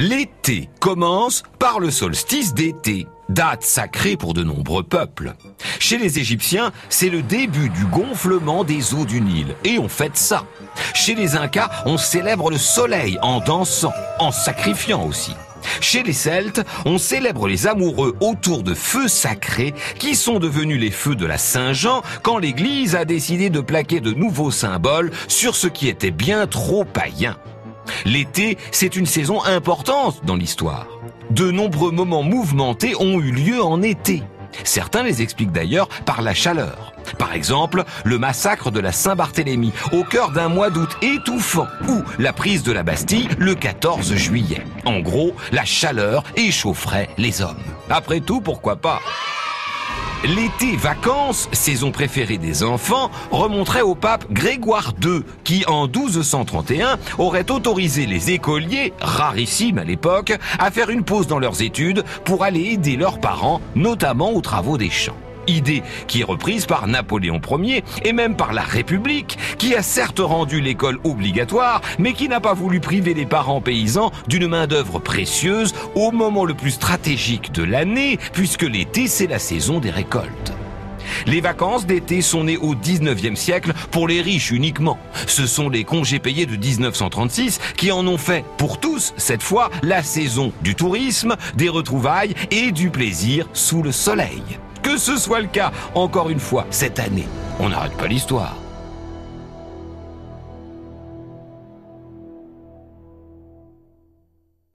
L'été commence par le solstice d'été, date sacrée pour de nombreux peuples. Chez les Égyptiens, c'est le début du gonflement des eaux du Nil, et on fête ça. Chez les Incas, on célèbre le soleil en dansant, en sacrifiant aussi. Chez les Celtes, on célèbre les amoureux autour de feux sacrés qui sont devenus les feux de la Saint-Jean quand l'Église a décidé de plaquer de nouveaux symboles sur ce qui était bien trop païen. L'été, c'est une saison importante dans l'histoire. De nombreux moments mouvementés ont eu lieu en été. Certains les expliquent d'ailleurs par la chaleur. Par exemple, le massacre de la Saint-Barthélemy au cœur d'un mois d'août étouffant ou la prise de la Bastille le 14 juillet. En gros, la chaleur échaufferait les hommes. Après tout, pourquoi pas? L'été vacances, saison préférée des enfants, remonterait au pape Grégoire II, qui en 1231 aurait autorisé les écoliers, rarissimes à l'époque, à faire une pause dans leurs études pour aller aider leurs parents, notamment aux travaux des champs idée qui est reprise par Napoléon Ier et même par la République, qui a certes rendu l'école obligatoire, mais qui n'a pas voulu priver les parents paysans d'une main-d'œuvre précieuse au moment le plus stratégique de l'année, puisque l'été c'est la saison des récoltes. Les vacances d'été sont nées au 19e siècle pour les riches uniquement. Ce sont les congés payés de 1936 qui en ont fait pour tous, cette fois, la saison du tourisme, des retrouvailles et du plaisir sous le soleil. Que ce soit le cas, encore une fois, cette année, on n'arrête pas l'histoire.